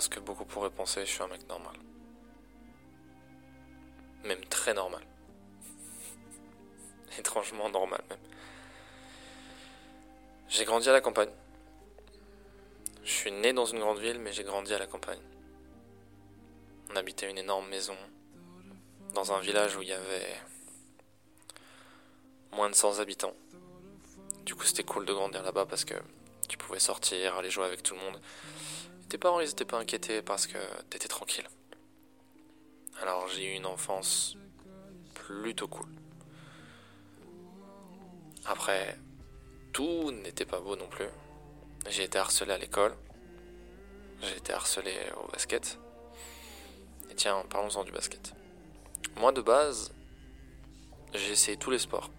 Ce que beaucoup pourraient penser, je suis un mec normal. Même très normal. Étrangement normal même. J'ai grandi à la campagne. Je suis né dans une grande ville, mais j'ai grandi à la campagne. On habitait une énorme maison dans un village où il y avait moins de 100 habitants. Du coup, c'était cool de grandir là-bas parce que tu pouvais sortir, aller jouer avec tout le monde. Tes parents, ils étaient pas inquiétés parce que t'étais tranquille. Alors, j'ai eu une enfance plutôt cool. Après, tout n'était pas beau non plus. J'ai été harcelé à l'école. J'ai été harcelé au basket. Et tiens, parlons-en du basket. Moi, de base, j'ai essayé tous les sports.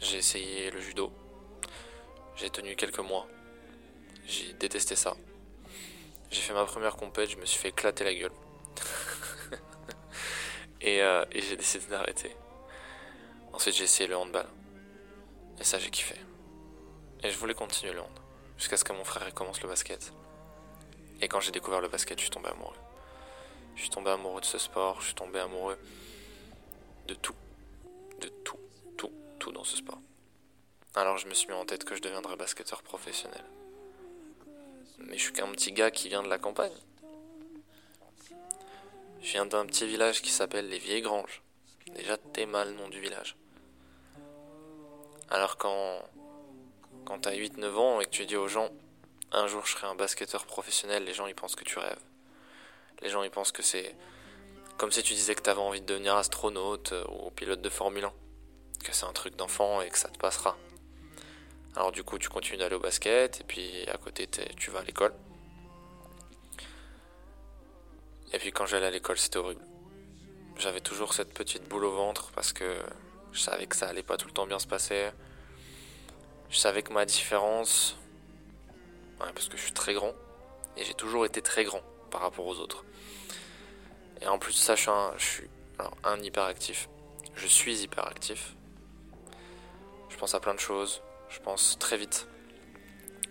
J'ai essayé le judo. J'ai tenu quelques mois. J'ai détesté ça. J'ai fait ma première compète, je me suis fait éclater la gueule. et euh, et j'ai décidé d'arrêter. Ensuite, j'ai essayé le handball. Et ça, j'ai kiffé. Et je voulais continuer le hand. Jusqu'à ce que mon frère commence le basket. Et quand j'ai découvert le basket, je suis tombé amoureux. Je suis tombé amoureux de ce sport, je suis tombé amoureux de tout. De tout, tout, tout dans ce sport. Alors je me suis mis en tête que je deviendrais basketteur professionnel. Mais je suis qu'un petit gars qui vient de la campagne. Je viens d'un petit village qui s'appelle les Vieilles Granges. Déjà, t'es mal le nom du village. Alors quand, quand t'as 8-9 ans et que tu dis aux gens, un jour je serai un basketteur professionnel, les gens ils pensent que tu rêves. Les gens ils pensent que c'est comme si tu disais que t'avais envie de devenir astronaute euh, ou pilote de Formule 1. Que c'est un truc d'enfant et que ça te passera. Alors du coup tu continues d'aller au basket et puis à côté tu vas à l'école. Et puis quand j'allais à l'école c'était horrible. J'avais toujours cette petite boule au ventre parce que je savais que ça allait pas tout le temps bien se passer. Je savais que ma différence, ouais, parce que je suis très grand, et j'ai toujours été très grand par rapport aux autres. Et en plus de ça, je suis un, je suis, un hyperactif. Je suis hyperactif. Je pense à plein de choses, je pense très vite.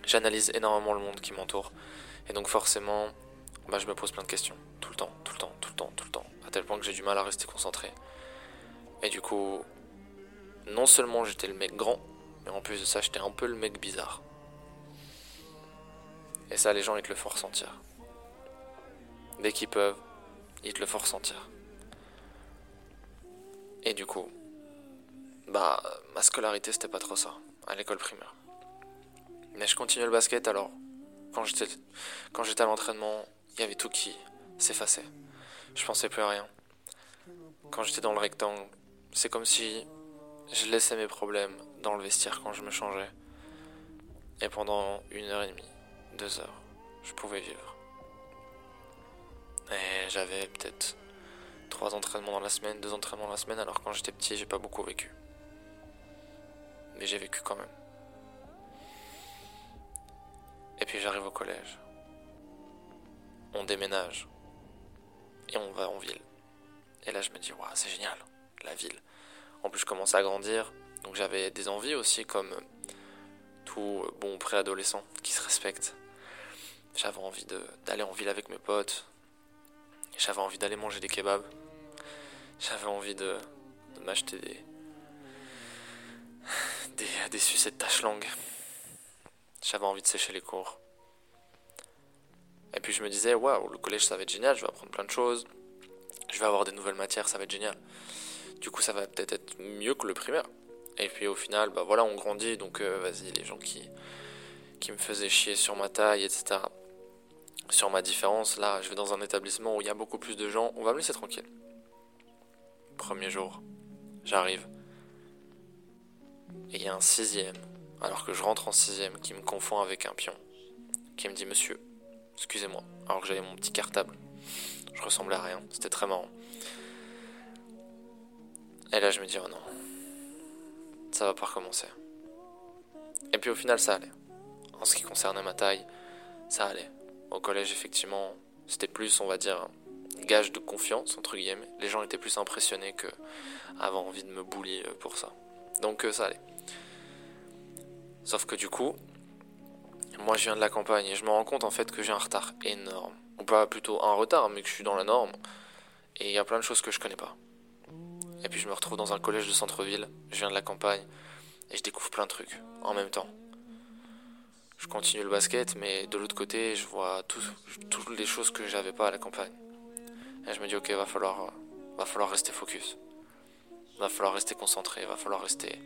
J'analyse énormément le monde qui m'entoure. Et donc forcément, bah, je me pose plein de questions. Tout le temps, tout le temps, tout le temps, tout le temps. À tel point que j'ai du mal à rester concentré. Et du coup, non seulement j'étais le mec grand, mais en plus de ça, j'étais un peu le mec bizarre. Et ça, les gens, ils te le font ressentir. Dès qu'ils peuvent, ils te le font ressentir. Et du coup, bah, ma scolarité, c'était pas trop ça, à l'école primaire. Mais je continuais le basket, alors, quand j'étais, quand j'étais à l'entraînement, il y avait tout qui s'effaçait. Je pensais plus à rien. Quand j'étais dans le rectangle, c'est comme si je laissais mes problèmes dans le vestiaire quand je me changeais. Et pendant une heure et demie, deux heures, je pouvais vivre. Et j'avais peut-être trois entraînements dans la semaine, deux entraînements dans la semaine, alors quand j'étais petit, j'ai pas beaucoup vécu. Mais j'ai vécu quand même. Et puis j'arrive au collège. On déménage. Et on va en ville. Et là, je me dis, waouh, c'est génial, la ville. En plus, je commençais à grandir, donc j'avais des envies aussi, comme tout bon préadolescent qui se respecte. J'avais envie d'aller en ville avec mes potes. J'avais envie d'aller manger des kebabs. J'avais envie de, de m'acheter des, des, des sucettes tache langue. J'avais envie de sécher les cours. Et puis je me disais, waouh, le collège ça va être génial, je vais apprendre plein de choses. Je vais avoir des nouvelles matières, ça va être génial. Du coup, ça va peut-être être mieux que le primaire. Et puis au final, bah voilà, on grandit, donc euh, vas-y, les gens qui, qui me faisaient chier sur ma taille, etc. Sur ma différence, là, je vais dans un établissement où il y a beaucoup plus de gens, on va me laisser tranquille. Premier jour, j'arrive. Et il y a un sixième, alors que je rentre en sixième, qui me confond avec un pion, qui me dit Monsieur, excusez-moi, alors que j'avais mon petit cartable. Je ressemblais à rien, c'était très marrant. Et là, je me dis Oh non, ça va pas recommencer. Et puis au final, ça allait. En ce qui concernait ma taille, ça allait. Au collège, effectivement, c'était plus, on va dire, gage de confiance, entre guillemets. Les gens étaient plus impressionnés que avaient envie de me bully pour ça. Donc euh, ça allait. Sauf que du coup, moi je viens de la campagne et je me rends compte en fait que j'ai un retard énorme. Ou pas plutôt un retard, mais que je suis dans la norme. Et il y a plein de choses que je connais pas. Et puis je me retrouve dans un collège de centre-ville, je viens de la campagne, et je découvre plein de trucs en même temps. Je continue le basket, mais de l'autre côté, je vois toutes les choses que j'avais pas à la campagne. Et je me dis, ok, va falloir, va falloir rester focus. Va falloir rester concentré, va falloir rester,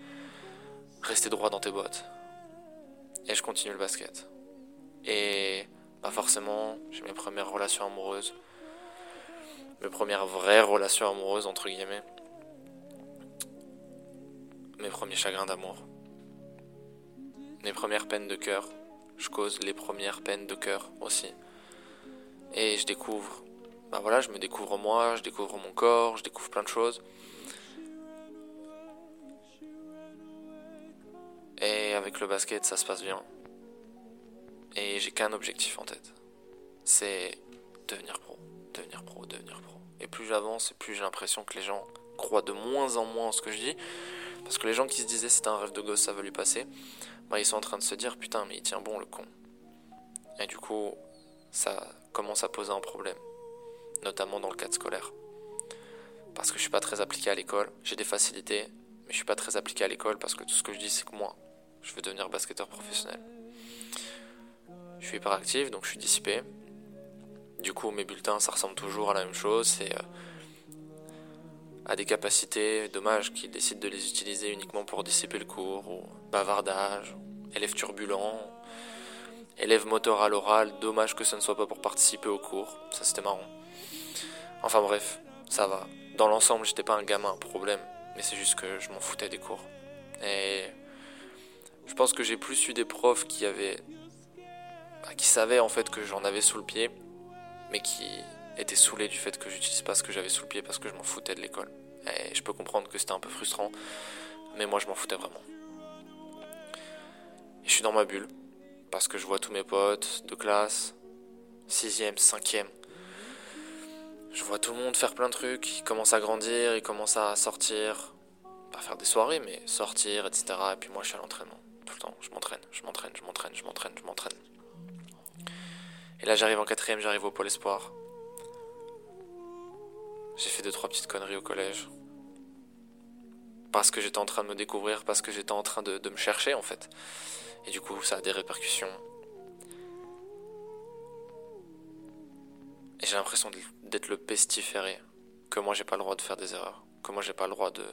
rester droit dans tes bottes. Et je continue le basket. Et bah forcément, j'ai mes premières relations amoureuses. Mes premières vraies relations amoureuses, entre guillemets. Mes premiers chagrins d'amour. Mes premières peines de cœur je cause les premières peines de cœur aussi. Et je découvre, ben voilà, je me découvre moi, je découvre mon corps, je découvre plein de choses. Le basket, ça se passe bien. Et j'ai qu'un objectif en tête. C'est devenir pro, devenir pro, devenir pro. Et plus j'avance, et plus j'ai l'impression que les gens croient de moins en moins en ce que je dis. Parce que les gens qui se disaient c'était un rêve de gosse, ça va lui passer bah, ils sont en train de se dire putain mais il tient bon le con. Et du coup, ça commence à poser un problème, notamment dans le cadre scolaire. Parce que je suis pas très appliqué à l'école, j'ai des facilités, mais je suis pas très appliqué à l'école parce que tout ce que je dis c'est que moi, je veux devenir basketteur professionnel. Je suis hyper actif, donc je suis dissipé. Du coup, mes bulletins, ça ressemble toujours à la même chose. C'est euh, a des capacités, dommage qu'ils décident de les utiliser uniquement pour dissiper le cours, ou bavardage, élève turbulent, élève moteur à l'oral, dommage que ce ne soit pas pour participer au cours, ça c'était marrant. Enfin bref, ça va. Dans l'ensemble, j'étais pas un gamin problème, mais c'est juste que je m'en foutais des cours. Et je pense que j'ai plus eu des profs qui avaient. Bah, qui savaient en fait que j'en avais sous le pied, mais qui était saoulé du fait que j'utilise pas ce que j'avais sous le pied parce que je m'en foutais de l'école. Et je peux comprendre que c'était un peu frustrant, mais moi je m'en foutais vraiment. Et je suis dans ma bulle, parce que je vois tous mes potes de classe, 6ème, 5ème. Je vois tout le monde faire plein de trucs, ils commencent à grandir, ils commencent à sortir, pas faire des soirées, mais sortir, etc. Et puis moi je suis à l'entraînement, tout le temps. Je m'entraîne, je m'entraîne, je m'entraîne, je m'entraîne, je m'entraîne. Et là j'arrive en quatrième, j'arrive au pôle espoir. J'ai fait deux trois petites conneries au collège. Parce que j'étais en train de me découvrir, parce que j'étais en train de, me chercher en fait. Et du coup, ça a des répercussions. Et j'ai l'impression d'être le pestiféré. Que moi j'ai pas le droit de faire des erreurs. Que moi j'ai pas le droit de.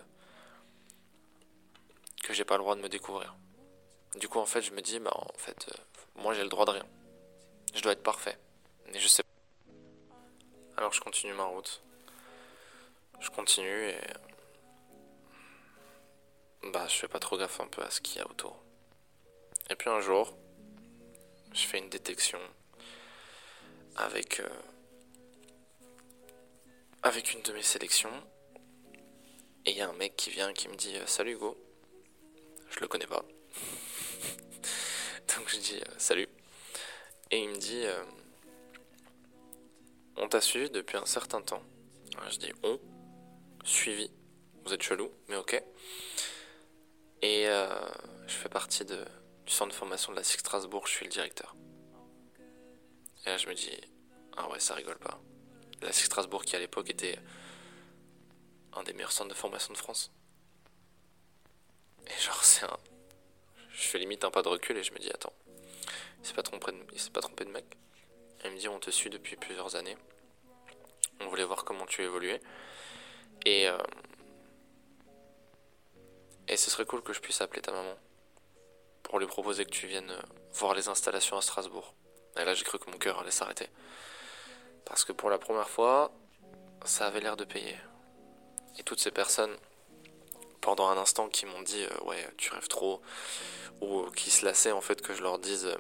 Que j'ai pas le droit de me découvrir. Du coup, en fait, je me dis, bah en fait, euh, moi j'ai le droit de rien. Je dois être parfait. Et je sais. Alors je continue ma route je continue et bah je fais pas trop gaffe un peu à ce qu'il y a autour. Et puis un jour, je fais une détection avec euh, avec une de mes sélections et il y a un mec qui vient qui me dit euh, salut Hugo. Je le connais pas. Euh, salut. Et il me dit on t'a suivi depuis un certain temps. je dis on suivi. Vous êtes chelou, mais ok. Et euh, je fais partie du centre de formation de la SIC Strasbourg, je suis le directeur. Et là, je me dis, ah ouais, ça rigole pas. La SIC Strasbourg, qui à l'époque était un des meilleurs centres de formation de France. Et genre, c'est un. Je fais limite un pas de recul et je me dis, attends, il s'est pas trompé de, il s'est pas trompé de mec. Il me dit, on te suit depuis plusieurs années. On voulait voir comment tu évoluais. Et, euh, et ce serait cool que je puisse appeler ta maman pour lui proposer que tu viennes euh, voir les installations à Strasbourg. Et là, j'ai cru que mon cœur allait s'arrêter. Parce que pour la première fois, ça avait l'air de payer. Et toutes ces personnes pendant un instant qui m'ont dit euh, ouais tu rêves trop ou qui se lassaient en fait que je leur dise euh,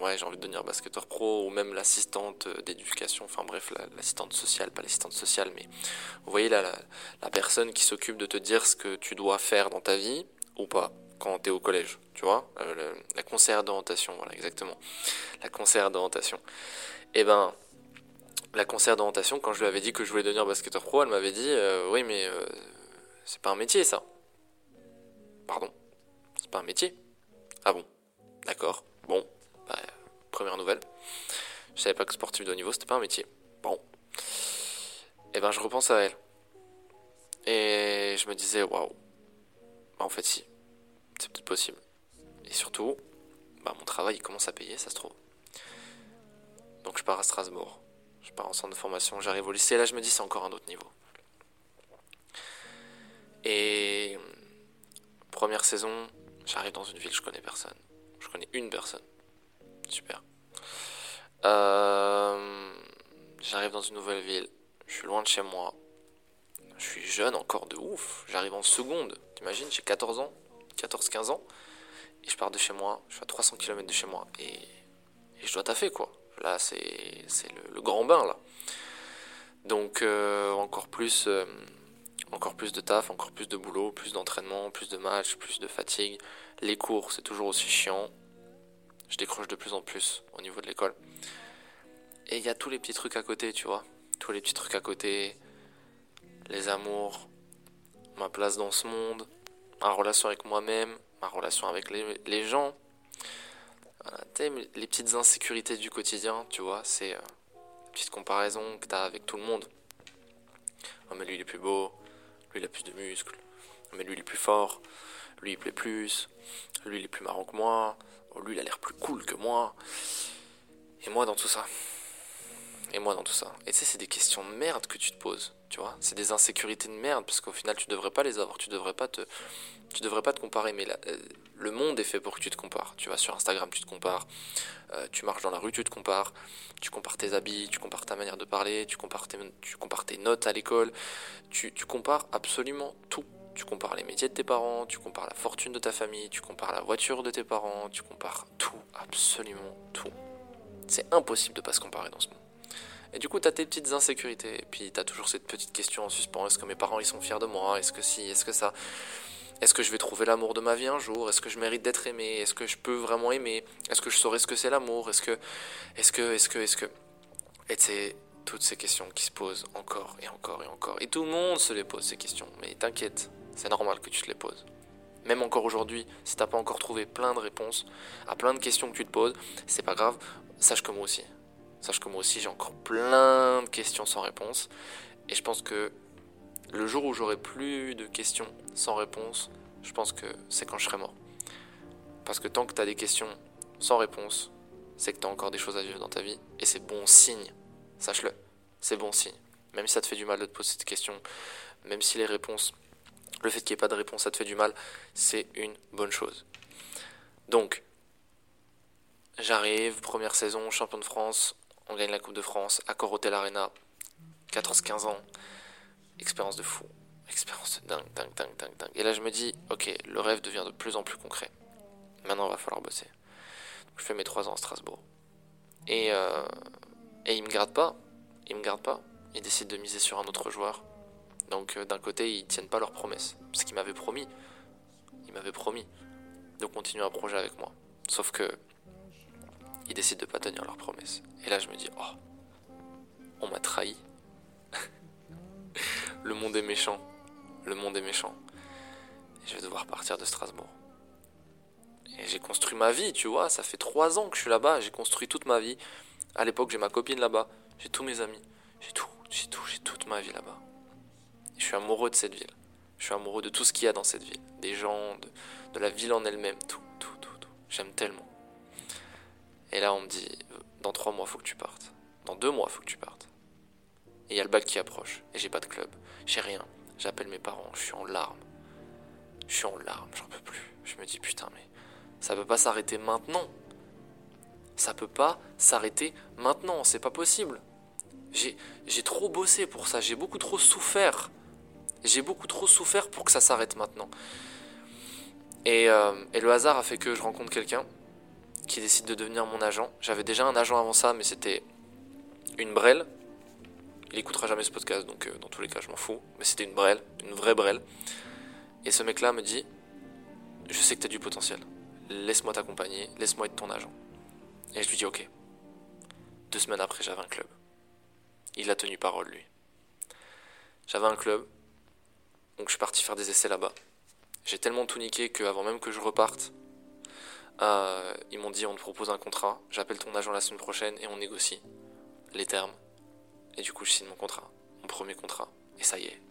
ouais j'ai envie de devenir basketteur pro ou même l'assistante d'éducation enfin bref l'assistante sociale pas l'assistante sociale mais vous voyez là la, la personne qui s'occupe de te dire ce que tu dois faire dans ta vie ou pas quand tu es au collège, tu vois, euh, la conseillère d'orientation, voilà exactement, la conseillère d'orientation. Eh ben, la conseillère d'orientation, quand je lui avais dit que je voulais devenir basketteur pro, elle m'avait dit, euh, oui mais euh, c'est pas un métier ça. Pardon, c'est pas un métier. Ah bon, d'accord, bah, première nouvelle. Je savais pas que sportif de haut niveau c'était pas un métier. Bon, et eh ben je repense à elle. Et je me disais, waouh, bah, en fait si c'est peut-être possible. Et surtout, bah, mon travail il commence à payer, ça se trouve. Donc je pars à Strasbourg. Je pars en centre de formation, j'arrive au lycée, là je me dis c'est encore un autre niveau. Et première saison, j'arrive dans une ville, je connais personne. Je connais une personne. Super. Euh, j'arrive dans une nouvelle ville, je suis loin de chez moi. Je suis jeune encore de ouf. J'arrive en seconde. T'imagines, j'ai 14 ans. 14-15 ans. Et je pars de chez moi, je suis à 300 km de chez moi. Et, je dois taffer, quoi. Là, c'est le, grand bain, là. Donc, euh, encore plus... Euh, encore plus de taf, encore plus de boulot, plus d'entraînement, plus de matchs, plus de fatigue. Les cours, c'est toujours aussi chiant. Je décroche de plus en plus au niveau de l'école. Et il y a tous les petits trucs à côté, tu vois. Tous les petits trucs à côté. Les amours. Ma place dans ce monde ma relation avec moi-même, ma relation avec les, gens. les petites insécurités du quotidien, tu vois, c'est euh, petite comparaison que tu as avec tout le monde. Oh, mais lui il est plus beau, lui il a plus de muscles, oh, mais lui il est plus fort, lui il plaît plus, lui il est plus marrant que moi, oh, lui il a l'air plus cool que moi. Et moi dans tout ça. Et moi dans tout ça. Et tu sais, c'est des questions de merde que tu te poses. Tu vois, c'est des insécurités de merde parce qu'au final tu devrais pas les avoir, tu devrais pas te, tu devrais pas te comparer. Mais euh, le monde est fait pour que tu te compares. Tu vas sur Instagram, tu te compares. Euh, tu marches dans la rue, tu te compares. Tu compares tes habits, tu compares ta manière de parler, tu compares tes, notes à l'école. Tu compares absolument tout. Tu compares les métiers de tes parents, tu compares la fortune de ta famille, tu compares la voiture de tes parents, tu compares tout, absolument tout. C'est impossible de pas se comparer dans ce monde. Et du coup, t'as tes petites insécurités. Et puis, t'as toujours cette petite question en suspens. Est-ce que mes parents, ils sont fiers de moi? Est-ce que si? Est-ce que ça? Est-ce que je vais trouver l'amour de ma vie un jour? Est-ce que je mérite d'être aimé? Est-ce que je peux vraiment aimer? Est-ce que je saurais ce que c'est l'amour? Est-ce que... Est-ce que... Est-ce que... Est-ce que... Et c'est toutes ces questions qui se posent encore et encore et encore. Et tout le monde se les pose, ces questions. Mais t'inquiète, c'est normal que tu te les poses. Même encore aujourd'hui, si t'as pas encore trouvé plein de réponses à plein de questions que tu te poses, c'est pas grave, sache que moi aussi. Sache que moi aussi j'ai encore plein de questions sans réponse. Et je pense que le jour où j'aurai plus de questions sans réponse, je pense que c'est quand je serai mort. Parce que tant que tu as des questions sans réponse, c'est que tu as encore des choses à vivre dans ta vie. Et c'est bon signe. Sache-le. C'est bon signe. Même si ça te fait du mal de te poser cette question, même si les réponses, le fait qu'il n'y ait pas de réponse, ça te fait du mal, c'est une bonne chose. Donc, j'arrive, première saison, champion de France, on gagne la Coupe de France à Corotel Arena, 14-15 ans. Expérience de fou. Expérience de dingue, dingue, dingue, dingue, dingue. Et là, je me dis, ok, le rêve devient de plus en plus concret. Maintenant, il va falloir bosser. je fais mes 3 ans à Strasbourg. Et, euh, et il me garde pas. Il me garde pas. Ils décident de miser sur un autre joueur. Donc, euh, d'un côté, ils tiennent pas leurs promesses. Ce qu'ils m'avaient promis. Ils m'avaient promis de continuer un projet avec moi. Sauf que ils décident de pas tenir leurs promesses. Et là, je me dis, oh, on m'a trahi. le monde est méchant. Le monde est méchant. Je vais devoir partir de Strasbourg. Et j'ai construit ma vie, tu vois. Ça fait trois ans que je suis là-bas. J'ai construit toute ma vie. À l'époque, j'ai ma copine là-bas. J'ai tous mes amis. J'ai tout, j'ai tout, j'ai toute ma vie là-bas. Je suis amoureux de cette ville. Je suis amoureux de tout ce qu'il y a dans cette ville. Des gens, de, la ville en elle-même. Tout, tout, tout, tout. J'aime tellement. Et là, on me dit, dans trois mois, faut que tu partes. Dans deux mois, faut que tu partes. Et il y a le bac qui approche. Et j'ai pas de club. J'ai rien. J'appelle mes parents. Je suis en larmes. Je suis en larmes. J'en peux plus. Je me dis, putain, mais ça peut pas s'arrêter maintenant. Ça peut pas s'arrêter maintenant. C'est pas possible. J'ai trop bossé pour ça. J'ai beaucoup trop souffert. J'ai beaucoup trop souffert pour que ça s'arrête maintenant. Et, euh, et, le hasard a fait que je rencontre quelqu'un qui décide de devenir mon agent. J'avais déjà un agent avant ça, mais c'était une brêle. Il écoutera jamais ce podcast, donc euh, dans tous les cas, je m'en fous. Mais c'était une brêle, une vraie brêle. Et ce mec-là me dit Je sais que tu as du potentiel. Laisse-moi t'accompagner, laisse-moi être ton agent. Et je lui dis Ok. Deux semaines après, j'avais un club. Il a tenu parole, lui. J'avais un club, donc je suis parti faire des essais là-bas. J'ai tellement tout niqué qu'avant même que je reparte, euh, ils m'ont dit on te propose un contrat, j'appelle ton agent la semaine prochaine et on négocie les termes. Et du coup, je signe mon contrat, mon premier contrat. Et ça y est,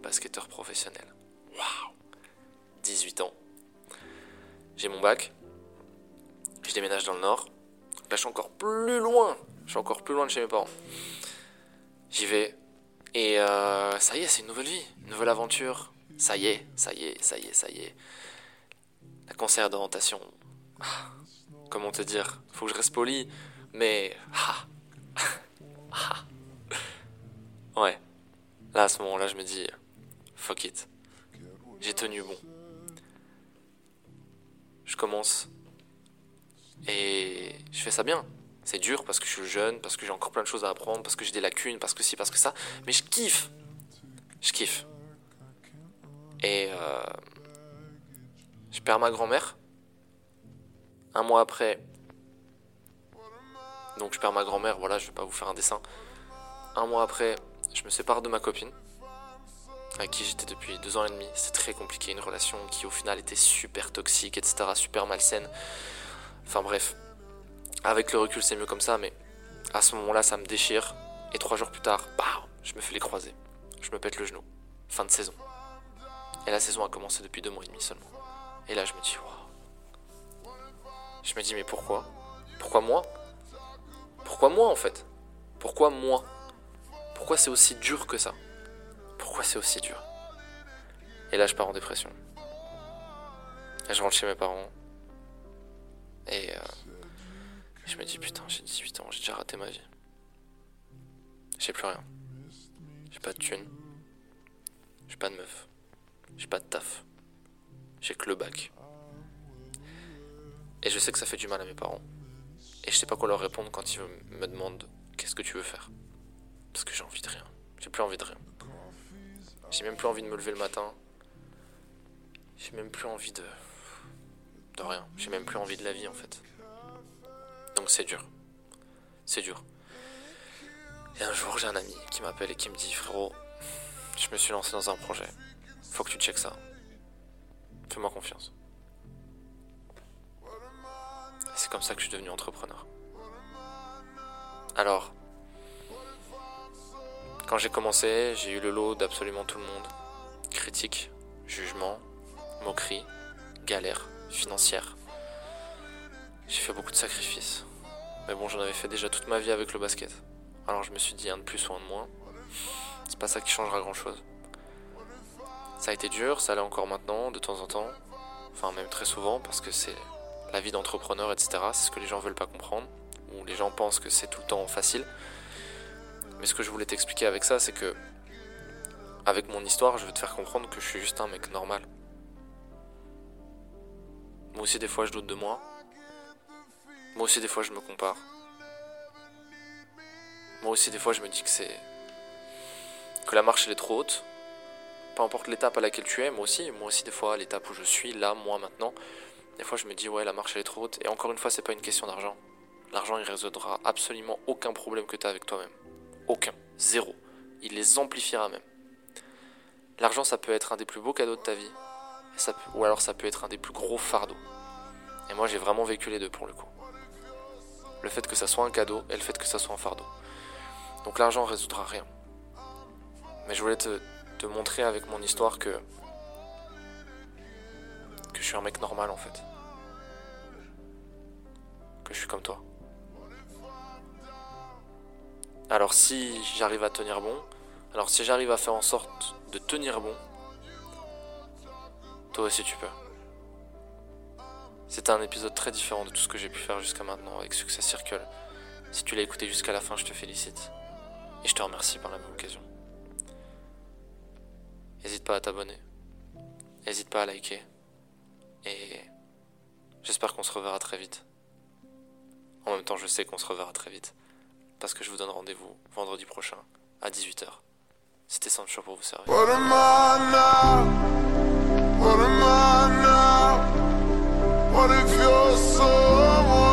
basketteur professionnel. Waouh 18 ans. J'ai mon bac. Je déménage dans le nord. Là, je suis encore plus loin. Je suis encore plus loin de chez mes parents. J'y vais. Et euh, ça y est, c'est une nouvelle vie, une nouvelle aventure. Ça y est, ça y est, ça y est, ça y est. La cancer d'orientation. Ah, comment te dire? Faut que je reste poli, mais. Ah, ah. ouais. Là, à ce moment-là, je me dis, fuck it. J'ai tenu bon. Je commence. Et je fais ça bien. C'est dur parce que je suis jeune, parce que j'ai encore plein de choses à apprendre, parce que j'ai des lacunes, parce que si, parce que ça. Mais je kiffe. Je kiffe. Et euh, je perds ma grand-mère. Un mois après. Donc je perds ma grand-mère, voilà, je vais pas vous faire un dessin. Un mois après, je me sépare de ma copine. Avec qui j'étais depuis deux ans et demi. C'était très compliqué, une relation qui au final était super toxique, etc. Super malsaine. Enfin bref. Avec le recul, c'est mieux comme ça, mais à ce moment-là, ça me déchire. Et trois jours plus tard, bah, je me fais les croiser. Je me pète le genou. Fin de saison. Et la saison a commencé depuis deux mois et demi seulement. Et là, je me dis, waouh. Je me dis, mais pourquoi? Pourquoi moi? Pourquoi moi en fait? Pourquoi moi? Pourquoi c'est aussi dur que ça? Pourquoi c'est aussi dur? Et là, je pars en dépression. Et je rentre chez mes parents. Et euh, je me dis, putain, j'ai 18 ans, j'ai déjà raté ma vie. J'ai plus rien. J'ai pas de thunes. J'ai pas de meuf. J'ai pas de taf. J'ai que le bac. Et je sais que ça fait du mal à mes parents. Et je sais pas quoi leur répondre quand ils me demandent qu'est-ce que tu veux faire? Parce que j'ai envie de rien. J'ai plus envie de rien. J'ai même plus envie de me lever le matin. J'ai même plus envie de. de rien. J'ai même plus envie de la vie en fait. Donc c'est dur. C'est dur. Et un jour, j'ai un ami qui m'appelle et qui me dit Frérot, je me suis lancé dans un projet. Faut que tu checkes ça. Fais-moi confiance. C'est comme ça que je suis devenu entrepreneur. Alors, quand j'ai commencé, j'ai eu le lot d'absolument tout le monde. Critique, jugement, moquerie, galère financière. J'ai fait beaucoup de sacrifices. Mais bon, j'en avais fait déjà toute ma vie avec le basket. Alors je me suis dit un de plus ou un de moins. C'est pas ça qui changera grand chose. Ça a été dur, ça l'est encore maintenant, de temps en temps. Enfin, même très souvent, parce que c'est la vie d'entrepreneur, etc. C'est ce que les gens veulent pas comprendre. Ou les gens pensent que c'est tout le temps facile. Mais ce que je voulais t'expliquer avec ça, c'est que. Avec mon histoire, je veux te faire comprendre que je suis juste un mec normal. Moi aussi, des fois, je doute de moi. Moi aussi, des fois, je me compare. Moi aussi, des fois, je me dis que c'est. que la marche, elle est trop haute. Peu importe l'étape à laquelle tu es, moi aussi. Moi aussi, des fois, l'étape où je suis, là, moi, maintenant. Des fois, je me dis, ouais, la marche, elle est trop haute. Et encore une fois, c'est pas une question d'argent. L'argent, il résoudra absolument aucun problème que tu as avec toi-même. Aucun. Zéro. Il les amplifiera même. L'argent, ça peut être un des plus beaux cadeaux de ta vie. ou alors, ça peut être un des plus gros fardeaux. Et moi, j'ai vraiment vécu les deux pour le coup le fait que ça soit un cadeau et le fait que ça soit un fardeau. Donc l'argent résoudra rien. Mais je voulais te, montrer avec mon histoire que que je suis un mec normal en fait. Que je suis comme toi. Alors si j'arrive à tenir bon, alors si j'arrive à faire en sorte de tenir bon, toi aussi tu peux. C'était un épisode très différent de tout ce que j'ai pu faire jusqu'à maintenant avec Success Circle. Si tu l'as écouté jusqu'à la fin, je te félicite. Et je te remercie par la même occasion. n'hésite pas à t'abonner. N'hésite pas à liker. Et j'espère qu'on se reverra très vite. En même temps, je sais qu'on se reverra très vite. Parce que je vous donne rendez-vous vendredi prochain à 18h. C'était Sancho pour vous servir. What if you're someone?